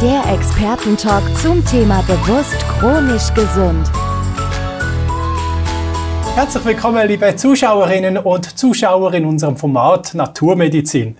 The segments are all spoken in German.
Der Expertentalk zum Thema bewusst chronisch gesund. Herzlich willkommen, liebe Zuschauerinnen und Zuschauer in unserem Format Naturmedizin.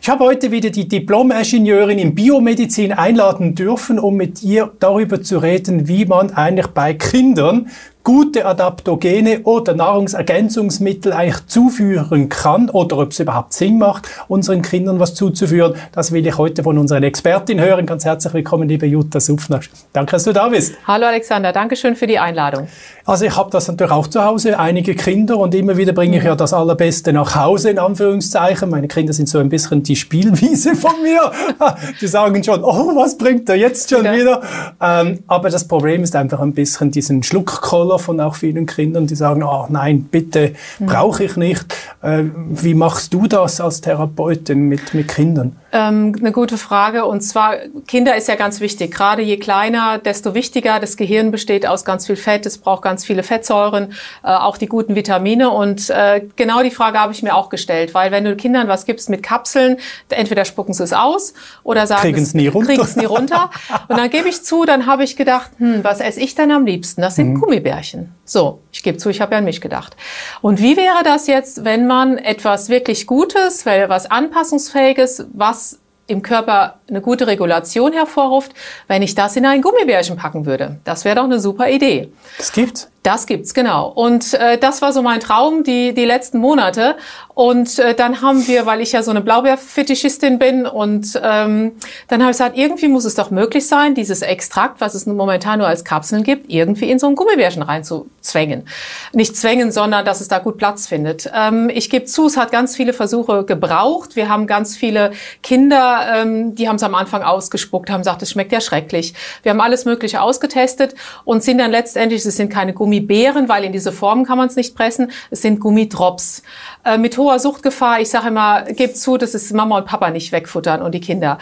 Ich habe heute wieder die Diplom-Ingenieurin in Biomedizin einladen dürfen, um mit ihr darüber zu reden, wie man eigentlich bei Kindern gute Adaptogene oder Nahrungsergänzungsmittel eigentlich zuführen kann oder ob es überhaupt Sinn macht, unseren Kindern was zuzuführen. Das will ich heute von unserer Expertin hören. Ganz herzlich willkommen, liebe Jutta Suffner. Danke, dass du da bist. Hallo Alexander, danke schön für die Einladung. Also ich habe das natürlich auch zu Hause, einige Kinder und immer wieder bringe ich ja das Allerbeste nach Hause, in Anführungszeichen. Meine Kinder sind so ein bisschen die Spielwiese von mir. Die sagen schon, oh, was bringt er jetzt schon wieder? wieder? Ähm, aber das Problem ist einfach ein bisschen diesen Schluckkoller Schüler von auch vielen Kindern, die sagen, oh nein, bitte, mhm. brauche ich nicht. Äh, wie machst du das als Therapeutin mit, mit Kindern? Ähm, eine gute Frage. Und zwar, Kinder ist ja ganz wichtig. Gerade je kleiner, desto wichtiger. Das Gehirn besteht aus ganz viel Fett. Es braucht ganz viele Fettsäuren, äh, auch die guten Vitamine. Und äh, genau die Frage habe ich mir auch gestellt. Weil wenn du Kindern was gibst mit Kapseln, entweder spucken sie es aus oder sagen kriegen es nie runter. Kriegen es nie runter. Und dann gebe ich zu, dann habe ich gedacht, hm, was esse ich denn am liebsten? Das sind mhm. Gummibärchen. So, ich gebe zu, ich habe ja an mich gedacht. Und wie wäre das jetzt, wenn man etwas wirklich Gutes, was Anpassungsfähiges, was im Körper eine gute Regulation hervorruft, wenn ich das in ein Gummibärchen packen würde. Das wäre doch eine super Idee. Das gibt's. Das gibt's, genau. Und äh, das war so mein Traum die, die letzten Monate. Und äh, dann haben wir, weil ich ja so eine Blaubeerfetischistin bin, und ähm, dann habe ich gesagt, irgendwie muss es doch möglich sein, dieses Extrakt, was es momentan nur als Kapseln gibt, irgendwie in so ein Gummibärchen reinzuzwängen. Nicht zwängen, sondern dass es da gut Platz findet. Ähm, ich gebe zu, es hat ganz viele Versuche gebraucht. Wir haben ganz viele Kinder, ähm, die haben es am Anfang ausgespuckt, haben gesagt, es schmeckt ja schrecklich. Wir haben alles Mögliche ausgetestet und sind dann letztendlich, es sind keine Gummibärchen, Gummibären, weil in diese Formen kann man es nicht pressen. Es sind Gummidrops. Äh, mit hoher Suchtgefahr, ich sage immer, gebt zu, dass es Mama und Papa nicht wegfuttern und die Kinder.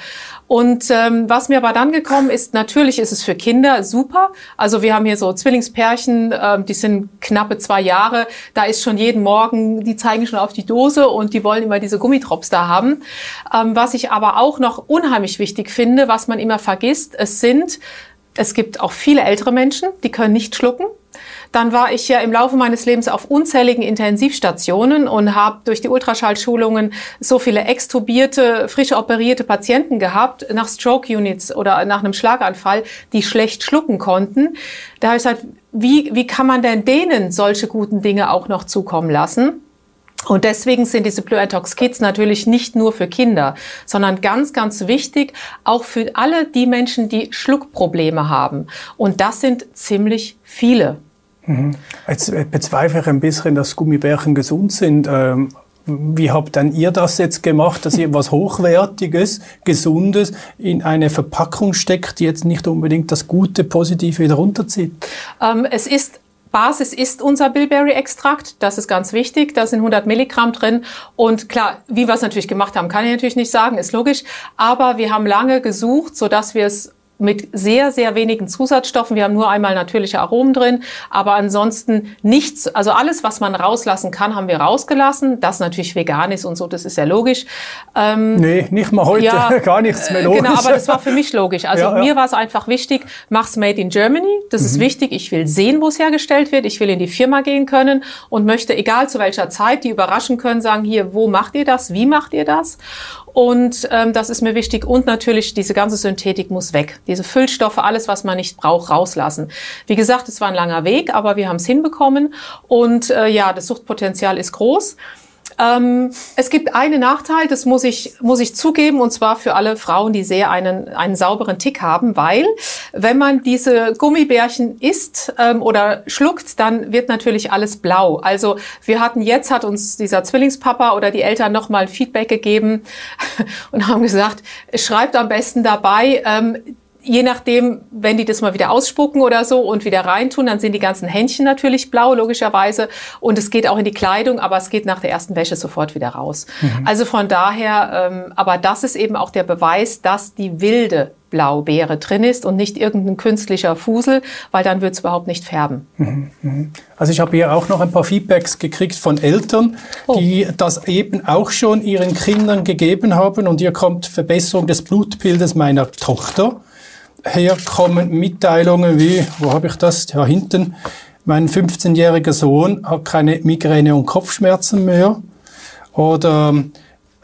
Und ähm, was mir aber dann gekommen ist, natürlich ist es für Kinder super. Also wir haben hier so Zwillingspärchen, ähm, die sind knappe zwei Jahre. Da ist schon jeden Morgen, die zeigen schon auf die Dose und die wollen immer diese Gummidrops da haben. Ähm, was ich aber auch noch unheimlich wichtig finde, was man immer vergisst, es sind es gibt auch viele ältere Menschen, die können nicht schlucken. Dann war ich ja im Laufe meines Lebens auf unzähligen Intensivstationen und habe durch die Ultraschallschulungen so viele extubierte, frisch operierte Patienten gehabt nach Stroke Units oder nach einem Schlaganfall, die schlecht schlucken konnten. Da habe ich gesagt, wie, wie kann man denn denen solche guten Dinge auch noch zukommen lassen? Und deswegen sind diese Blue Antox Kids natürlich nicht nur für Kinder, sondern ganz, ganz wichtig auch für alle die Menschen, die Schluckprobleme haben. Und das sind ziemlich viele. Mhm. Jetzt bezweifle ich ein bisschen, dass Gummibärchen gesund sind. Ähm, wie habt dann ihr das jetzt gemacht, dass ihr etwas Hochwertiges, Gesundes in eine Verpackung steckt, die jetzt nicht unbedingt das Gute, Positive wieder runterzieht? Ähm, es ist Basis ist unser Bilberry-Extrakt. Das ist ganz wichtig. Da sind 100 Milligramm drin. Und klar, wie wir es natürlich gemacht haben, kann ich natürlich nicht sagen, ist logisch. Aber wir haben lange gesucht, sodass wir es mit sehr, sehr wenigen Zusatzstoffen. Wir haben nur einmal natürliche Aromen drin, aber ansonsten nichts, also alles, was man rauslassen kann, haben wir rausgelassen. Das natürlich vegan ist und so, das ist ja logisch. Ähm, nee, nicht mal heute, ja, gar nichts mehr logisch. Genau, aber das war für mich logisch. Also ja, ja. mir war es einfach wichtig, mach's made in Germany. Das mhm. ist wichtig. Ich will sehen, wo es hergestellt wird. Ich will in die Firma gehen können und möchte, egal zu welcher Zeit, die überraschen können, sagen, hier, wo macht ihr das? Wie macht ihr das? Und ähm, das ist mir wichtig. Und natürlich, diese ganze Synthetik muss weg. Diese Füllstoffe, alles, was man nicht braucht, rauslassen. Wie gesagt, es war ein langer Weg, aber wir haben es hinbekommen. Und äh, ja, das Suchtpotenzial ist groß. Ähm, es gibt einen Nachteil, das muss ich, muss ich zugeben, und zwar für alle Frauen, die sehr einen, einen sauberen Tick haben, weil wenn man diese Gummibärchen isst ähm, oder schluckt, dann wird natürlich alles blau. Also wir hatten jetzt, hat uns dieser Zwillingspapa oder die Eltern nochmal Feedback gegeben und haben gesagt, schreibt am besten dabei, ähm, je nachdem, wenn die das mal wieder ausspucken oder so und wieder reintun, dann sind die ganzen Händchen natürlich blau, logischerweise. Und es geht auch in die Kleidung, aber es geht nach der ersten Wäsche sofort wieder raus. Mhm. Also von daher, ähm, aber das ist eben auch der Beweis, dass die wilde Blaubeere drin ist und nicht irgendein künstlicher Fusel, weil dann wird es überhaupt nicht färben. Mhm, mhm. Also ich habe hier auch noch ein paar Feedbacks gekriegt von Eltern, oh. die das eben auch schon ihren Kindern gegeben haben und hier kommt Verbesserung des Blutbildes meiner Tochter herkommen Mitteilungen wie, wo habe ich das? Ja, hinten. Mein 15-jähriger Sohn hat keine Migräne und Kopfschmerzen mehr. Oder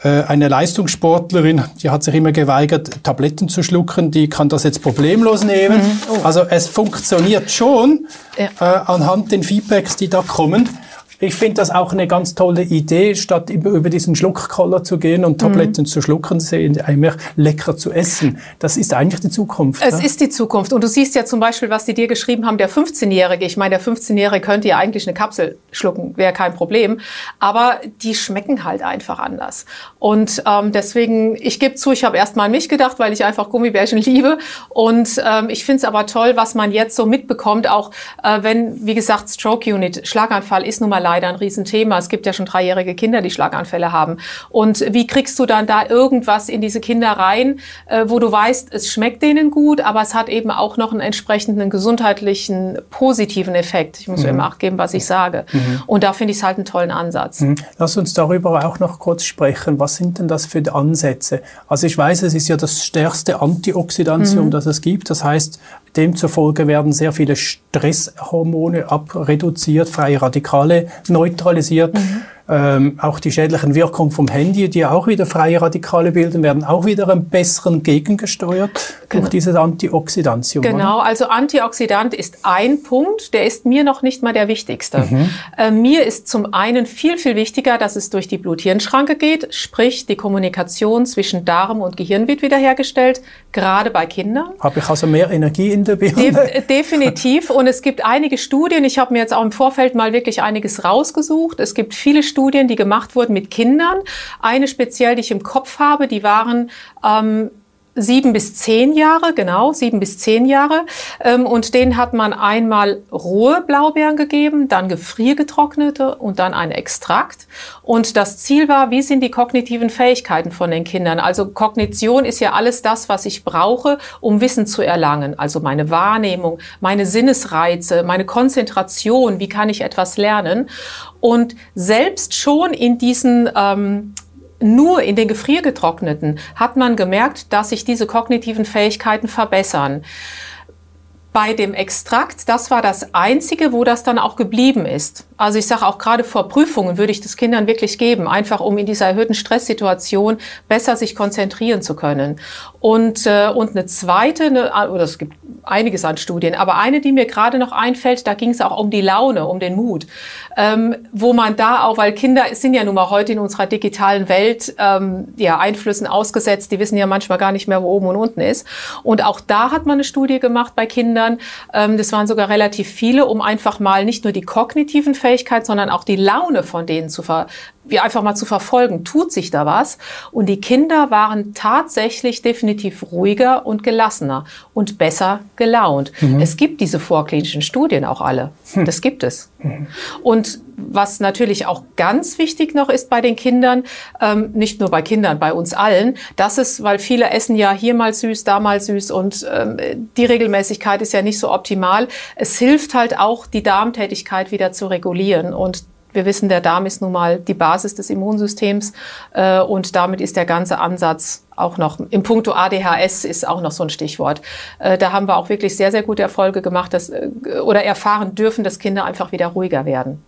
äh, eine Leistungssportlerin, die hat sich immer geweigert, Tabletten zu schlucken, die kann das jetzt problemlos nehmen. Mhm. Oh. Also es funktioniert schon ja. äh, anhand den Feedbacks, die da kommen. Ich finde das auch eine ganz tolle Idee, statt über diesen Schluckkoller zu gehen und Tabletten mhm. zu schlucken, eigentlich lecker zu essen. Das ist eigentlich die Zukunft. Es ne? ist die Zukunft. Und du siehst ja zum Beispiel, was die dir geschrieben haben, der 15-Jährige. Ich meine, der 15-Jährige könnte ja eigentlich eine Kapsel schlucken, wäre kein Problem. Aber die schmecken halt einfach anders. Und ähm, deswegen, ich gebe zu, ich habe erst mal an mich gedacht, weil ich einfach Gummibärchen liebe. Und ähm, ich finde es aber toll, was man jetzt so mitbekommt, auch äh, wenn, wie gesagt, Stroke Unit, Schlaganfall ist nun mal leider ein Riesenthema. Es gibt ja schon dreijährige Kinder, die Schlaganfälle haben. Und wie kriegst du dann da irgendwas in diese Kinder rein, äh, wo du weißt, es schmeckt denen gut, aber es hat eben auch noch einen entsprechenden gesundheitlichen positiven Effekt. Ich muss mhm. immer acht geben, was ich sage. Mhm. Und da finde ich es halt einen tollen Ansatz. Mhm. Lass uns darüber auch noch kurz sprechen. Was sind denn das für Ansätze? Also ich weiß, es ist ja das stärkste Antioxidantium, mhm. das es gibt. Das heißt, Demzufolge werden sehr viele Stresshormone abreduziert, freie Radikale neutralisiert. Mhm. Ähm, auch die schädlichen Wirkungen vom Handy, die auch wieder freie Radikale bilden, werden auch wieder ein besseren gegengesteuert genau. durch dieses Antioxidantium. Genau, oder? also Antioxidant ist ein Punkt, der ist mir noch nicht mal der wichtigste. Mhm. Äh, mir ist zum einen viel, viel wichtiger, dass es durch die Blut-Hirn-Schranke geht, sprich die Kommunikation zwischen Darm und Gehirn wird wiederhergestellt, gerade bei Kindern. Habe ich also mehr Energie in der Birne? De definitiv und es gibt einige Studien, ich habe mir jetzt auch im Vorfeld mal wirklich einiges rausgesucht. Es gibt viele Studien, Studien, die gemacht wurden mit Kindern. Eine speziell, die ich im Kopf habe, die waren ähm, sieben bis zehn Jahre, genau, sieben bis zehn Jahre. Ähm, und denen hat man einmal rohe Blaubeeren gegeben, dann gefriergetrocknete und dann einen Extrakt. Und das Ziel war, wie sind die kognitiven Fähigkeiten von den Kindern? Also Kognition ist ja alles das, was ich brauche, um Wissen zu erlangen. Also meine Wahrnehmung, meine Sinnesreize, meine Konzentration, wie kann ich etwas lernen? Und selbst schon in diesen ähm, nur in den gefriergetrockneten hat man gemerkt, dass sich diese kognitiven Fähigkeiten verbessern. Bei dem Extrakt, das war das Einzige, wo das dann auch geblieben ist. Also ich sage auch gerade vor Prüfungen würde ich das Kindern wirklich geben, einfach um in dieser erhöhten Stresssituation besser sich konzentrieren zu können. Und, äh, und eine zweite, eine, ah, oder es gibt einiges an Studien, aber eine, die mir gerade noch einfällt, da ging es auch um die Laune, um den Mut, ähm, wo man da auch, weil Kinder sind ja nun mal heute in unserer digitalen Welt ähm, ja Einflüssen ausgesetzt, die wissen ja manchmal gar nicht mehr, wo oben und unten ist. Und auch da hat man eine Studie gemacht bei Kindern, ähm, das waren sogar relativ viele, um einfach mal nicht nur die kognitiven Fähigkeiten Fähigkeit, sondern auch die Laune von denen zu ver wie einfach mal zu verfolgen, tut sich da was? Und die Kinder waren tatsächlich definitiv ruhiger und gelassener und besser gelaunt. Mhm. Es gibt diese vorklinischen Studien auch alle. Hm. Das gibt es. Mhm. Und was natürlich auch ganz wichtig noch ist bei den Kindern, ähm, nicht nur bei Kindern, bei uns allen, das ist, weil viele essen ja hier mal süß, da mal süß und ähm, die Regelmäßigkeit ist ja nicht so optimal. Es hilft halt auch, die Darmtätigkeit wieder zu regulieren und wir wissen, der Darm ist nun mal die Basis des Immunsystems äh, und damit ist der ganze Ansatz auch noch, im Punkto ADHS ist auch noch so ein Stichwort. Äh, da haben wir auch wirklich sehr, sehr gute Erfolge gemacht dass, äh, oder erfahren dürfen, dass Kinder einfach wieder ruhiger werden.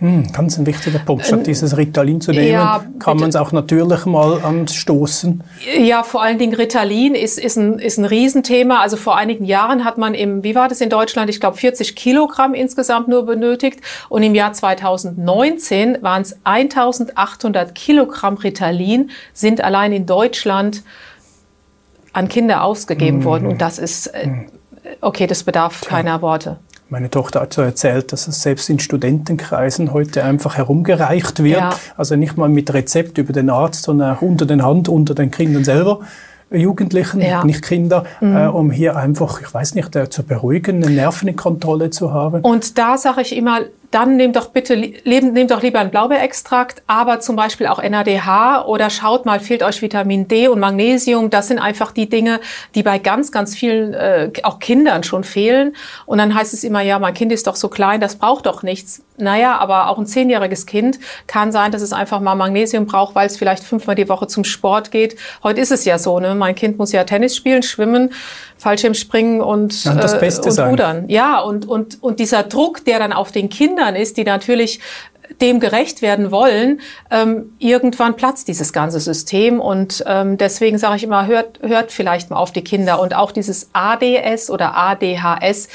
Hm, ganz ein wichtiger Punkt. Statt dieses Ritalin zu nehmen, ja, kann man es auch natürlich mal anstoßen. Ja, vor allen Dingen Ritalin ist, ist, ein, ist ein Riesenthema. Also vor einigen Jahren hat man im, wie war das in Deutschland? Ich glaube 40 Kilogramm insgesamt nur benötigt. Und im Jahr 2019 waren es 1800 Kilogramm Ritalin, sind allein in Deutschland an Kinder ausgegeben hm. worden. Und das ist, äh, okay, das bedarf Tja. keiner Worte. Meine Tochter hat so erzählt, dass es selbst in Studentenkreisen heute einfach herumgereicht wird. Ja. Also nicht mal mit Rezept über den Arzt, sondern auch unter den Hand, unter den Kindern selber. Jugendlichen, ja. nicht Kinder, mhm. äh, um hier einfach, ich weiß nicht, äh, zu beruhigen, eine Nerven in Kontrolle zu haben. Und da sage ich immer, dann nehmt doch bitte, nehmt doch lieber einen Blaubeerextrakt, aber zum Beispiel auch NADH oder schaut mal, fehlt euch Vitamin D und Magnesium. Das sind einfach die Dinge, die bei ganz, ganz vielen, äh, auch Kindern schon fehlen. Und dann heißt es immer, ja, mein Kind ist doch so klein, das braucht doch nichts. Naja, aber auch ein zehnjähriges Kind kann sein, dass es einfach mal Magnesium braucht, weil es vielleicht fünfmal die Woche zum Sport geht. Heute ist es ja so, ne? Mein Kind muss ja Tennis spielen, schwimmen, Fallschirmspringen und, ja, das Beste äh, und Rudern. Ja, und, und, und dieser Druck, der dann auf den Kindern ist, die natürlich dem gerecht werden wollen, ähm, irgendwann platzt dieses ganze System. Und ähm, deswegen sage ich immer, hört, hört vielleicht mal auf die Kinder. Und auch dieses ADS oder ADHS,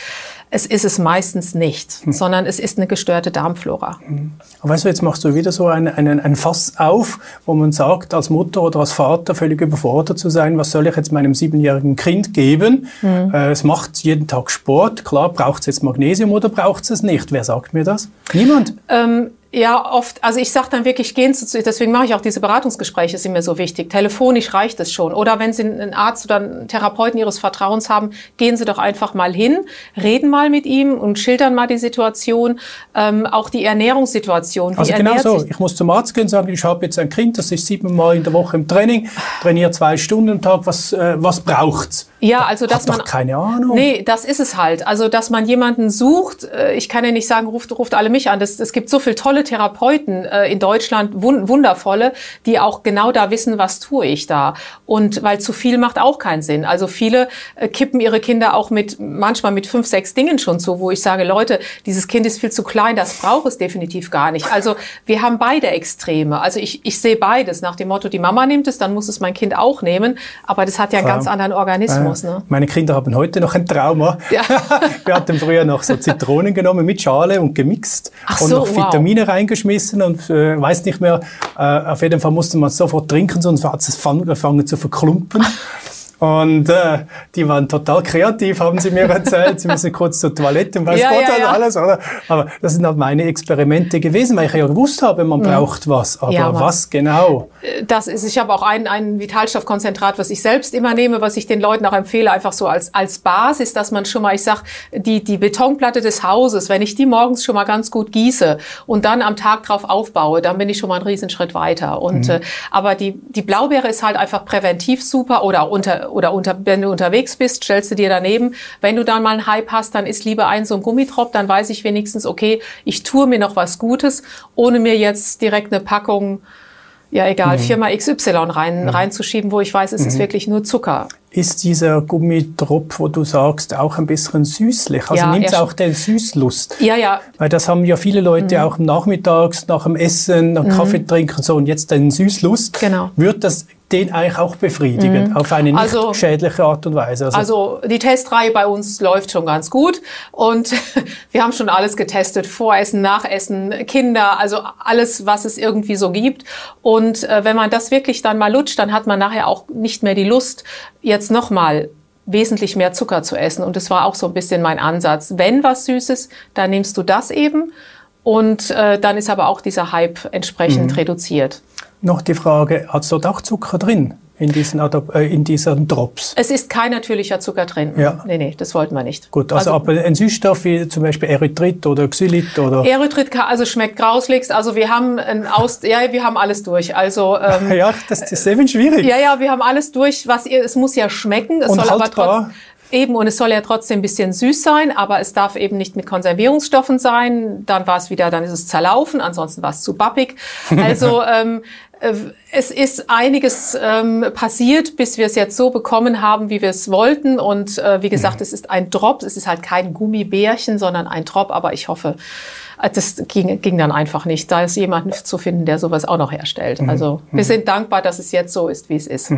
es ist es meistens nicht, hm. sondern es ist eine gestörte Darmflora. Hm. Aber weißt du, jetzt machst du wieder so ein, ein, ein Fass auf, wo man sagt, als Mutter oder als Vater völlig überfordert zu sein, was soll ich jetzt meinem siebenjährigen Kind geben? Hm. Äh, es macht jeden Tag Sport, klar, braucht es jetzt Magnesium oder braucht es es nicht? Wer sagt mir das? Niemand. Ähm, ja, oft, also ich sage dann wirklich, gehen Sie zu, deswegen mache ich auch diese Beratungsgespräche, sind mir so wichtig. Telefonisch reicht es schon. Oder wenn Sie einen Arzt oder einen Therapeuten Ihres Vertrauens haben, gehen Sie doch einfach mal hin, reden mal mit ihm und schildern mal die Situation, ähm, auch die Ernährungssituation. Wie also genau so, ich muss zum Arzt gehen und sagen, ich habe jetzt ein Kind, das ist siebenmal in der Woche im Training, trainiert zwei Stunden am Tag, was, äh, was braucht's? Ja, also dass man keine Ahnung. Nee, das ist es halt. Also dass man jemanden sucht. Äh, ich kann ja nicht sagen, ruft, ruft alle mich an. Es gibt so viele tolle Therapeuten äh, in Deutschland, wundervolle, die auch genau da wissen, was tue ich da. Und weil zu viel macht auch keinen Sinn. Also viele äh, kippen ihre Kinder auch mit manchmal mit fünf, sechs Dingen schon zu, wo ich sage, Leute, dieses Kind ist viel zu klein, das braucht es definitiv gar nicht. Also wir haben beide Extreme. Also ich, ich sehe beides nach dem Motto, die Mama nimmt es, dann muss es mein Kind auch nehmen. Aber das hat ja einen ganz anderen Organismus aus. Ne? Meine Kinder haben heute noch ein Trauma. Ja. Wir hatten früher noch so Zitronen genommen mit Schale und gemixt Ach und so, noch Vitamine wow. reingeschmissen und äh, weiß nicht mehr. Äh, auf jeden Fall musste man sofort trinken, sonst hat es angefangen zu verklumpen. Und äh, die waren total kreativ, haben sie mir erzählt. sie müssen kurz zur Toilette und weiß ja, Gott ja, ja. alles. Oder? Aber das sind halt meine Experimente gewesen, weil ich ja gewusst habe, man mhm. braucht was. Aber ja, was genau? Das ist, ich habe auch ein, ein Vitalstoffkonzentrat, was ich selbst immer nehme, was ich den Leuten auch empfehle, einfach so als, als Basis, dass man schon mal, ich sag, die, die Betonplatte des Hauses, wenn ich die morgens schon mal ganz gut gieße und dann am Tag drauf aufbaue, dann bin ich schon mal einen Riesenschritt weiter. Und, mhm. äh, aber die, die Blaubeere ist halt einfach präventiv super oder unter oder unter, wenn du unterwegs bist, stellst du dir daneben. Wenn du dann mal einen Hype hast, dann ist lieber ein so ein Gummitrop, dann weiß ich wenigstens, okay, ich tue mir noch was Gutes, ohne mir jetzt direkt eine Packung ja egal, mhm. Firma XY rein, mhm. reinzuschieben, wo ich weiß, es mhm. ist wirklich nur Zucker. Ist dieser Gummitropf, wo du sagst, auch ein bisschen süßlich? Also ja, nimmt es auch den Süßlust? Ja, ja. Weil das haben ja viele Leute mhm. auch nachmittags, nach dem Essen, nach mhm. Kaffee trinken so und jetzt den Süßlust. Genau. Wird das den eigentlich auch befriedigen, mhm. auf eine nicht also, schädliche Art und Weise. Also, also, die Testreihe bei uns läuft schon ganz gut und wir haben schon alles getestet, Voressen, Nachessen, Kinder, also alles, was es irgendwie so gibt. Und äh, wenn man das wirklich dann mal lutscht, dann hat man nachher auch nicht mehr die Lust, jetzt nochmal wesentlich mehr Zucker zu essen. Und das war auch so ein bisschen mein Ansatz. Wenn was Süßes, dann nimmst du das eben. Und äh, dann ist aber auch dieser Hype entsprechend mhm. reduziert noch die Frage, hat es dort auch Zucker drin? In diesen, äh, in diesen Drops? Es ist kein natürlicher Zucker drin. Ja. Nee, nee, das wollten wir nicht. Gut, also, aber ein Süßstoff wie zum Beispiel Erythrit oder Xylit oder... Erythrit kann- also schmeckt grauslichst. Also wir haben ein Aus, ja, wir haben alles durch. Also ähm, ja, das, das ist eben schwierig. ja, ja, wir haben alles durch. Was ihr, es muss ja schmecken. Es Und soll aber haltbar. trotzdem Eben, und es soll ja trotzdem ein bisschen süß sein, aber es darf eben nicht mit Konservierungsstoffen sein. Dann war es wieder, dann ist es zerlaufen, ansonsten war es zu bappig. Also ähm, äh, es ist einiges ähm, passiert, bis wir es jetzt so bekommen haben, wie wir es wollten. Und äh, wie gesagt, es ist ein Drop, es ist halt kein Gummibärchen, sondern ein Drop, aber ich hoffe, äh, das ging, ging dann einfach nicht. Da ist jemand zu finden, der sowas auch noch herstellt. Also wir sind dankbar, dass es jetzt so ist, wie es ist.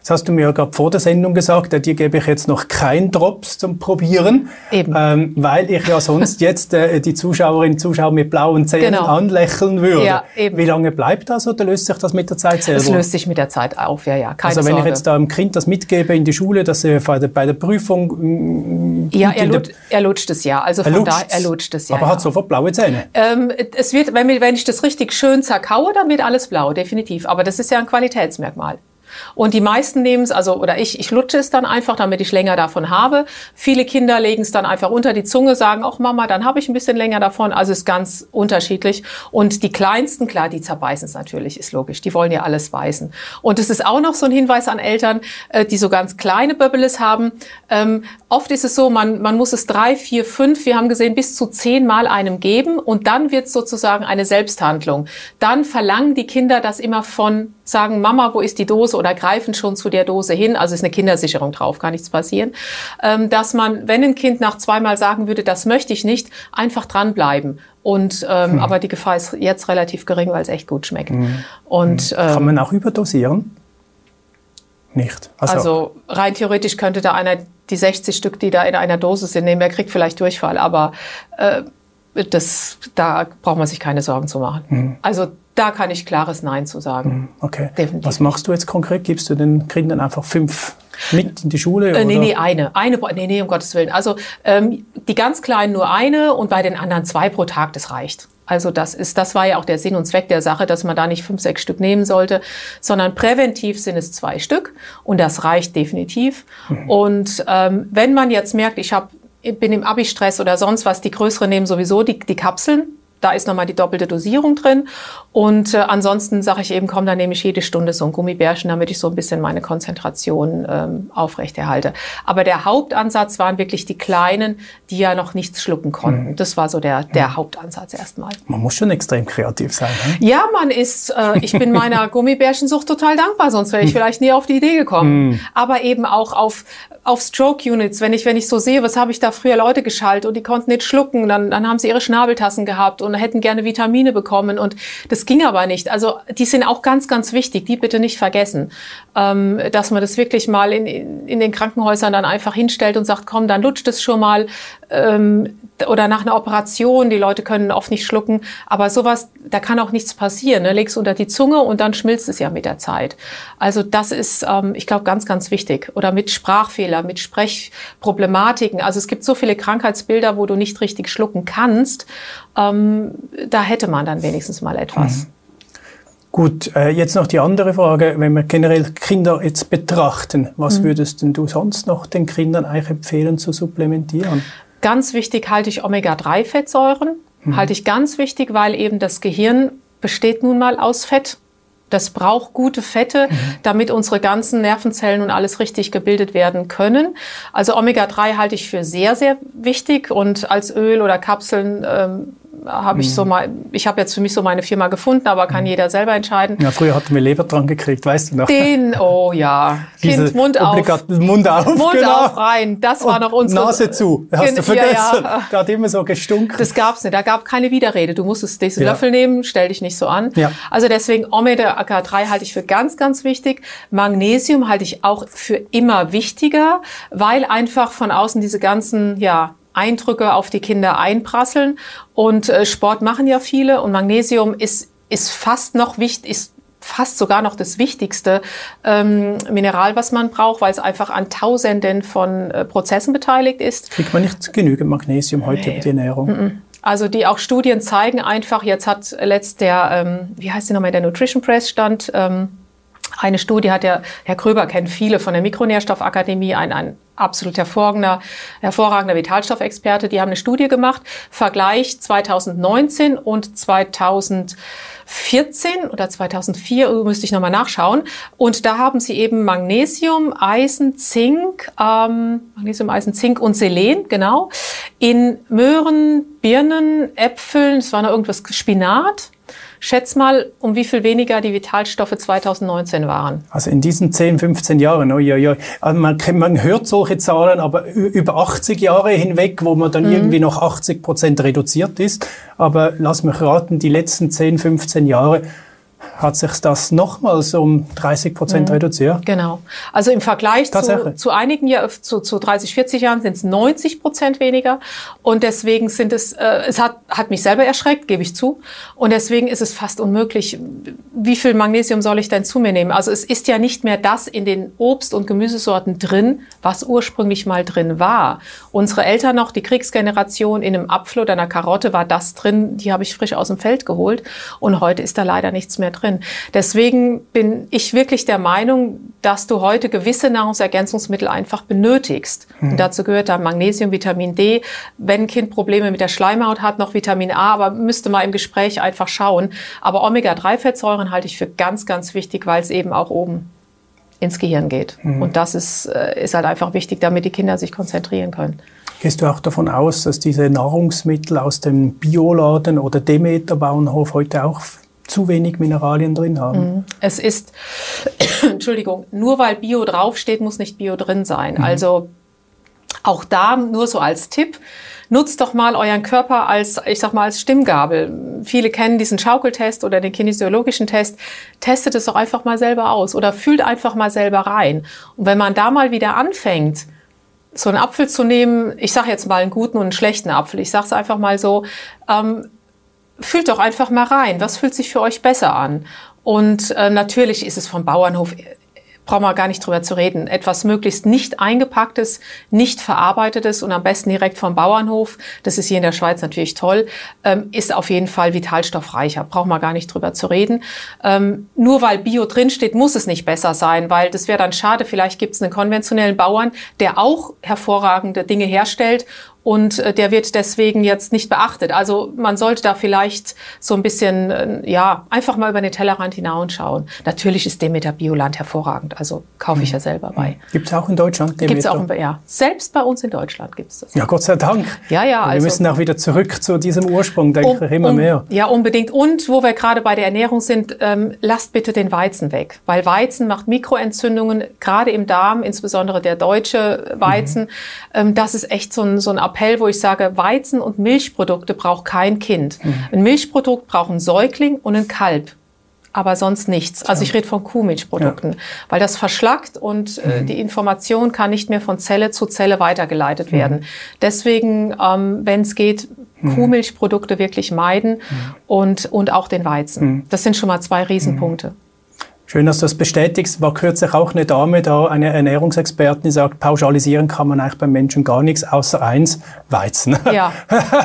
Das hast du mir ja gerade vor der Sendung gesagt, dir gebe ich jetzt noch kein Drops zum Probieren, Eben. Ähm, weil ich ja sonst jetzt äh, die Zuschauerinnen und Zuschauer mit blauen Zähnen Genau. anlächeln würde. Ja, eben. Wie lange bleibt das oder löst sich das mit der Zeit selber? Es löst sich mit der Zeit auf, ja, ja. Keine also wenn Sorge. ich jetzt da einem Kind das mitgebe in die Schule, dass er bei der, Prüfung mm, ja, gut er, in der- lut, er lutscht es ja. Also er von lutscht's, daher, er lutscht es ja. aber ja. hat sofort blaue Zähne. Ähm, es wird, wenn, wenn ich das richtig schön zerkaue, dann wird alles blau, definitiv. Aber das ist ja ein Qualitätsmerkmal. Und die meisten nehmen es, also, oder ich, ich lutsche es dann einfach, damit ich länger davon habe. Viele Kinder legen es dann einfach unter die Zunge, sagen, auch Mama, dann habe ich ein bisschen länger davon. Also ist ganz unterschiedlich. Und die Kleinsten, klar, die zerbeißen es natürlich, ist logisch. Die wollen ja alles beißen. Und es ist auch noch so ein Hinweis an Eltern, äh, die so ganz kleine Böbbeles haben. Ähm, oft ist es so, man, man muss es drei, vier, fünf, wir haben gesehen, bis zu zehn Mal einem geben und dann wird es sozusagen eine Selbsthandlung. Dann verlangen die Kinder das immer von, sagen, Mama, wo ist die Dose oder greifen schon zu der Dose hin. Also ist eine Kindersicherung drauf, kann nichts passieren. Ähm, dass man, wenn ein Kind nach zweimal sagen würde, das möchte ich nicht, einfach dranbleiben. Und, ähm, aber die Gefahr ist jetzt relativ gering, weil es echt gut schmeckt. Und, ähm, Kann man auch überdosieren? Nicht. also rein theoretisch könnte da einer die 60 Stück, die da in einer Dose sind, nehmen. Er kriegt vielleicht Durchfall, aber äh, das, da braucht man sich keine Sorgen zu machen. Mhm. Also da kann ich klares Nein zu sagen. Okay. Definitiv Was machst du jetzt konkret? Gibst du den Kindern einfach fünf mit in die Schule? Äh, nee, oder? nee, eine. eine pro- nee, nee, um Gottes Willen. Also ähm, die ganz Kleinen nur eine und bei den anderen zwei pro Tag, das reicht. Also das ist, das war ja auch der Sinn und Zweck der Sache, dass man da nicht fünf, sechs Stück nehmen sollte, sondern präventiv sind es zwei Stück und das reicht definitiv. Und ähm, wenn man jetzt merkt, ich hab, ich bin im Abi-Stress oder sonst was, die größeren nehmen sowieso die, die Kapseln. Da ist nochmal die doppelte Dosierung drin. Und äh, ansonsten sage ich eben, komm, dann nehme ich jede Stunde so ein Gummibärchen, damit ich so ein bisschen meine Konzentration ähm, aufrechterhalte. Aber der Hauptansatz waren wirklich die Kleinen, die ja noch nichts schlucken konnten. Das war so der, der Hauptansatz erstmal. Man muss schon extrem kreativ sein. Ne? Ja, man ist, äh, ich bin meiner Gummibärchensucht total dankbar, sonst wäre ich vielleicht nie auf die Idee gekommen. Aber eben auch auf, auf Stroke Units, wenn ich, wenn ich so sehe, was habe ich da früher Leute geschaltet und die konnten nicht schlucken, dann, dann haben sie ihre Schnabeltassen gehabt und hätten gerne Vitamine bekommen und das ging aber nicht. Also die sind auch ganz, ganz wichtig, die bitte nicht vergessen, ähm, dass man das wirklich mal in, in, in den Krankenhäusern dann einfach hinstellt und sagt, komm, dann lutscht es schon mal ähm, oder nach einer Operation, die Leute können oft nicht schlucken, aber sowas, da kann auch nichts passieren. Ne? Legst unter die Zunge und dann schmilzt es ja mit der Zeit. Also das ist, ähm, ich glaube, ganz, ganz wichtig. Oder mit Sprachfehler, mit Sprechproblematiken. Also es gibt so viele Krankheitsbilder, wo du nicht richtig schlucken kannst. Ähm, da hätte man dann wenigstens mal etwas. Gut, äh, jetzt noch die andere Frage. Wenn wir generell Kinder jetzt betrachten, Mhm. was würdest denn du sonst noch den Kindern eigentlich empfehlen zu supplementieren? Ganz wichtig halte ich Omega-3-Fettsäuren. Halte ich ganz wichtig, weil eben das Gehirn besteht nun mal aus Fett. Das braucht gute Fette, damit unsere ganzen Nervenzellen und alles richtig gebildet werden können. Also Omega-3 halte ich für sehr, sehr wichtig und als Öl oder Kapseln ähm, habe ich so mal, ich habe jetzt für mich so meine Firma gefunden, aber kann jeder selber entscheiden. Ja, früher hatten wir Leber dran gekriegt, weißt du noch? Den, oh ja, Diese Kind, Mund auf. obligat- Mund auf, Mund genau. auf rein, das war Und noch unsere... Nase zu, hast Gen- du vergessen. Ja, ja. Da hat immer so gestunken. Das gab's nicht. Da gab keine Widerrede. Du musstest diesen Ja. Löffel nehmen, stell dich nicht so an. Ja. Also deswegen Omega-3 halte ich für ganz, ganz wichtig. Magnesium halte ich auch für immer wichtiger, weil einfach von außen diese ganzen, ja, Eindrücke auf die Kinder einprasseln. Und äh, Sport machen ja viele und Magnesium ist, ist fast noch wichtig, ist fast sogar noch das wichtigste ähm, Mineral, was man braucht, weil es einfach an Tausenden von äh, Prozessen beteiligt ist. Kriegt man nicht genügend Magnesium heute über die Ernährung? Also die auch Studien zeigen einfach, jetzt hat letzt der, ähm, wie heißt die nochmal, der Nutrition Press stand, ähm, Eine Studie hat ja, Herr Kröber kennt viele von der Mikronährstoffakademie, ein, ein absolut hervorragender, hervorragender Vitalstoffexperte. Die haben eine Studie gemacht, Vergleich 2019 und 2014 oder 2004, müsste ich nochmal nachschauen. Und da haben sie eben Magnesium, Eisen, Zink, ähm, Magnesium, Eisen, Zink und Selen, genau, in Möhren, Birnen, Äpfeln, es war noch irgendwas, Spinat, Schätz mal, um wie viel weniger die Vitalstoffe 2019 waren. Also in diesen 10, 15 Jahren, oh, ja, ja. Also man, man hört solche Zahlen, aber über 80 Jahre hinweg, wo man dann mhm. irgendwie noch 80 Prozent reduziert ist. Aber lass mich raten, die letzten 10, 15 Jahre hat sich das nochmals um 30 Prozent mhm. reduziert. Genau. Also im Vergleich zu, zu einigen Jahren, zu, zu 30, 40 Jahren sind es 90 Prozent weniger. Und deswegen sind es, äh, es hat, hat mich selber erschreckt, gebe ich zu. Und deswegen ist es fast unmöglich. Wie viel Magnesium soll ich denn zu mir nehmen? Also es ist ja nicht mehr das in den Obst- und Gemüsesorten drin, was ursprünglich mal drin war. Unsere Eltern noch, die Kriegsgeneration, in einem Apfel oder einer Karotte war das drin, die habe ich frisch aus dem Feld geholt. Und heute ist da leider nichts mehr drin. Deswegen bin ich wirklich der Meinung, dass du heute gewisse Nahrungsergänzungsmittel einfach benötigst. Mhm. Und dazu gehört da Magnesium, Vitamin D. Wenn ein Kind Probleme mit der Schleimhaut hat, noch Vitamin A, aber müsste mal im Gespräch einfach schauen. Aber Omega-3-Fettsäuren halte ich für ganz, ganz wichtig, weil es eben auch oben ins Gehirn geht. Mhm. Und das ist, äh, ist halt einfach wichtig, damit die Kinder sich konzentrieren können. Gehst du auch davon aus, dass diese Nahrungsmittel aus dem Bioladen oder Demeter-Bauernhof heute auch zu wenig Mineralien drin haben. Mhm. Es ist, Entschuldigung, nur weil Bio draufsteht, muss nicht Bio drin sein. Mhm. Also auch da nur so als Tipp, nutzt doch mal euren Körper als, ich sag mal, als Stimmgabel. Viele kennen diesen Schaukeltest oder den kinesiologischen Test. Testet es doch einfach mal selber aus oder fühlt einfach mal selber rein. Und wenn man da mal wieder anfängt, so einen Apfel zu nehmen, ich sage jetzt mal einen guten und einen schlechten Apfel, ich sage es einfach mal so, ähm, fühlt doch einfach mal rein. Was fühlt sich für euch besser an? Und äh, natürlich ist es vom Bauernhof brauchen wir gar nicht drüber zu reden. Etwas möglichst nicht eingepacktes, nicht verarbeitetes und am besten direkt vom Bauernhof, das ist hier in der Schweiz natürlich toll, ähm, ist auf jeden Fall vitalstoffreicher. Brauchen wir gar nicht drüber zu reden. Ähm, nur weil Bio drinsteht, muss es nicht besser sein, weil das wäre dann schade. Vielleicht gibt es einen konventionellen Bauern, der auch hervorragende Dinge herstellt und äh, der wird deswegen jetzt nicht beachtet. Also man sollte da vielleicht so ein bisschen, äh, ja, einfach mal über den Tellerrand hinausschauen. Natürlich ist Demeter Bioland hervorragend, also kaufe ich ja selber bei. Hm. Gibt es auch in Deutschland Demeter? Gibt es auch, in, ja. Selbst bei uns in Deutschland gibt es das. Ja, Gott sei Dank. Ja, ja. Also, wir müssen auch wieder zurück zu diesem Ursprung, denke um, ich, immer um, mehr. Ja, unbedingt. Und wo wir gerade bei der Ernährung sind, ähm, lasst bitte den Weizen weg, weil Weizen macht Mikroentzündungen, gerade im Darm, insbesondere der deutsche Weizen. Mhm. Ähm, das ist echt so ein, so ein Appell, wo ich sage, Weizen und Milchprodukte braucht kein Kind. Mhm. Ein Milchprodukt braucht ein Säugling und ein Kalb aber sonst nichts. Also ich rede von Kuhmilchprodukten, ja. weil das verschlackt und äh, mhm. die Information kann nicht mehr von Zelle zu Zelle weitergeleitet mhm. werden. Deswegen, ähm, wenn es geht, mhm. Kuhmilchprodukte wirklich meiden mhm. und, und auch den Weizen. Mhm. Das sind schon mal zwei Riesenpunkte. Schön, dass du das bestätigst. War kürzlich auch eine Dame da, eine Ernährungsexpertin, die sagt, pauschalisieren kann man eigentlich beim Menschen gar nichts, außer eins, Weizen. Ja,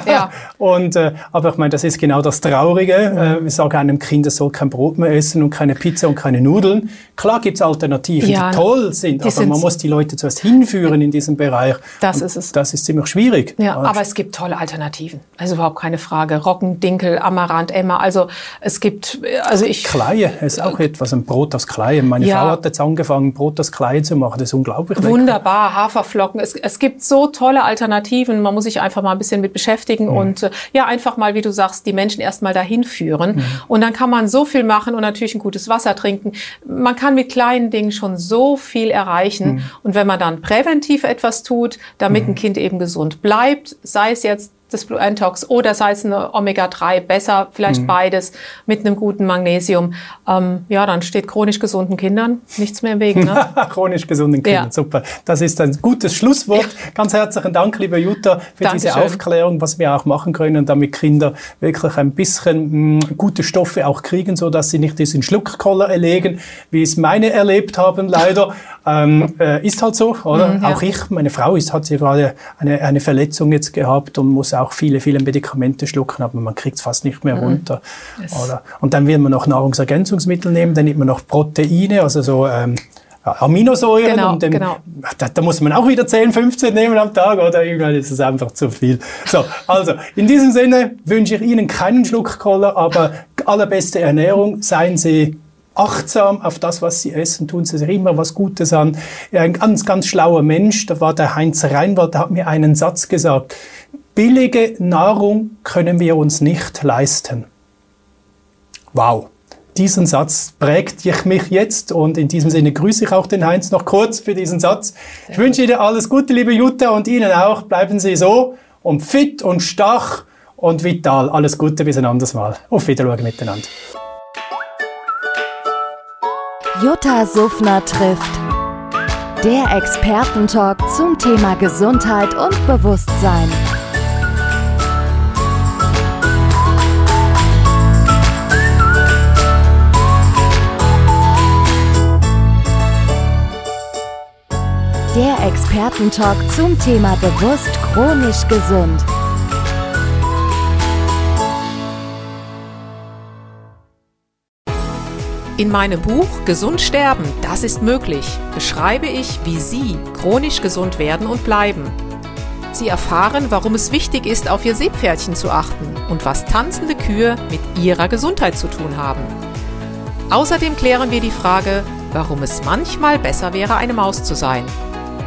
ja. und, äh, aber ich meine, das ist genau das Traurige. Äh, wir sagen einem Kind, es soll kein Brot mehr essen und keine Pizza und keine Nudeln. Klar gibt's Alternativen, ja, die toll sind, die aber man muss die Leute zuerst hinführen in diesem Bereich. Das und ist es. Das ist ziemlich schwierig. Ja, aber, aber es gibt tolle Alternativen. Also überhaupt keine Frage. Roggen, Dinkel, Amaranth, Emma. Also es gibt, also ich... Kleie ist auch etwas, ein Brot aus Kleien. Meine ja. Frau hat jetzt angefangen, Brot aus Kleien zu machen. Das ist unglaublich. Wunderbar, lecker. Haferflocken. Es, es gibt so tolle Alternativen. Man muss sich einfach mal ein bisschen mit beschäftigen mhm. und äh, ja, einfach mal, wie du sagst, die Menschen erstmal dahin führen. Mhm. Und dann kann man so viel machen und natürlich ein gutes Wasser trinken. Man kann mit kleinen Dingen schon so viel erreichen. Mhm. Und wenn man dann präventiv etwas tut, damit mhm. ein Kind eben gesund bleibt, sei es jetzt das Blue Antox oder sei es eine Omega-3, besser vielleicht mhm. beides mit einem guten Magnesium. Ähm, ja, dann steht chronisch gesunden Kindern nichts mehr im Weg. Ne? chronisch gesunden Kindern, ja. super. Das ist ein gutes Schlusswort. Ja. Ganz herzlichen Dank, liebe Jutta, für Dankeschön. diese Aufklärung, was wir auch machen können, damit Kinder wirklich ein bisschen mh, hm, gute Stoffe auch kriegen, so dass sie nicht diesen Schluckkoller erlegen, wie es meine erlebt haben, leider. ähm, äh, ist halt so, oder? Mhm, ja. Auch ich, meine Frau ist, hat sie gerade eine, eine Verletzung jetzt gehabt und muss auch viele, viele Medikamente schlucken, aber man kriegt es fast nicht mehr mhm. runter. Oder? Und dann will man noch Nahrungsergänzungsmittel nehmen, dann nimmt man noch Proteine, also so ähm, Aminosäuren. Genau, dem, genau. Da, da, muss man auch wieder 10, 15 nehmen am Tag, oder irgendwann ist es einfach zu viel. So, also in diesem Sinne wünsche ich Ihnen keinen Schluck Cola, aber allerbeste Ernährung. Seien Sie achtsam auf das, was Sie essen, tun Sie sich immer was Gutes an. Ein ganz, ganz schlauer Mensch, da war der Heinz Reinwald, der hat mir einen Satz gesagt. Billige Nahrung können wir uns nicht leisten. Wow diesen Satz prägt ich mich jetzt und in diesem Sinne grüße ich auch den Heinz noch kurz für diesen Satz. Ich wünsche Ihnen alles Gute, liebe Jutta, und Ihnen auch. Bleiben Sie so und fit und stach und vital. Alles Gute bis ein anderes Mal. Auf Wiedersehen miteinander. Jutta Suffner trifft. Der Expertentalk zum Thema Gesundheit und Bewusstsein. Der Expertentalk zum Thema bewusst chronisch gesund. In meinem Buch Gesund sterben, das ist möglich, beschreibe ich, wie Sie chronisch gesund werden und bleiben. Sie erfahren, warum es wichtig ist, auf Ihr Seepferdchen zu achten und was tanzende Kühe mit ihrer Gesundheit zu tun haben. Außerdem klären wir die Frage, warum es manchmal besser wäre, eine Maus zu sein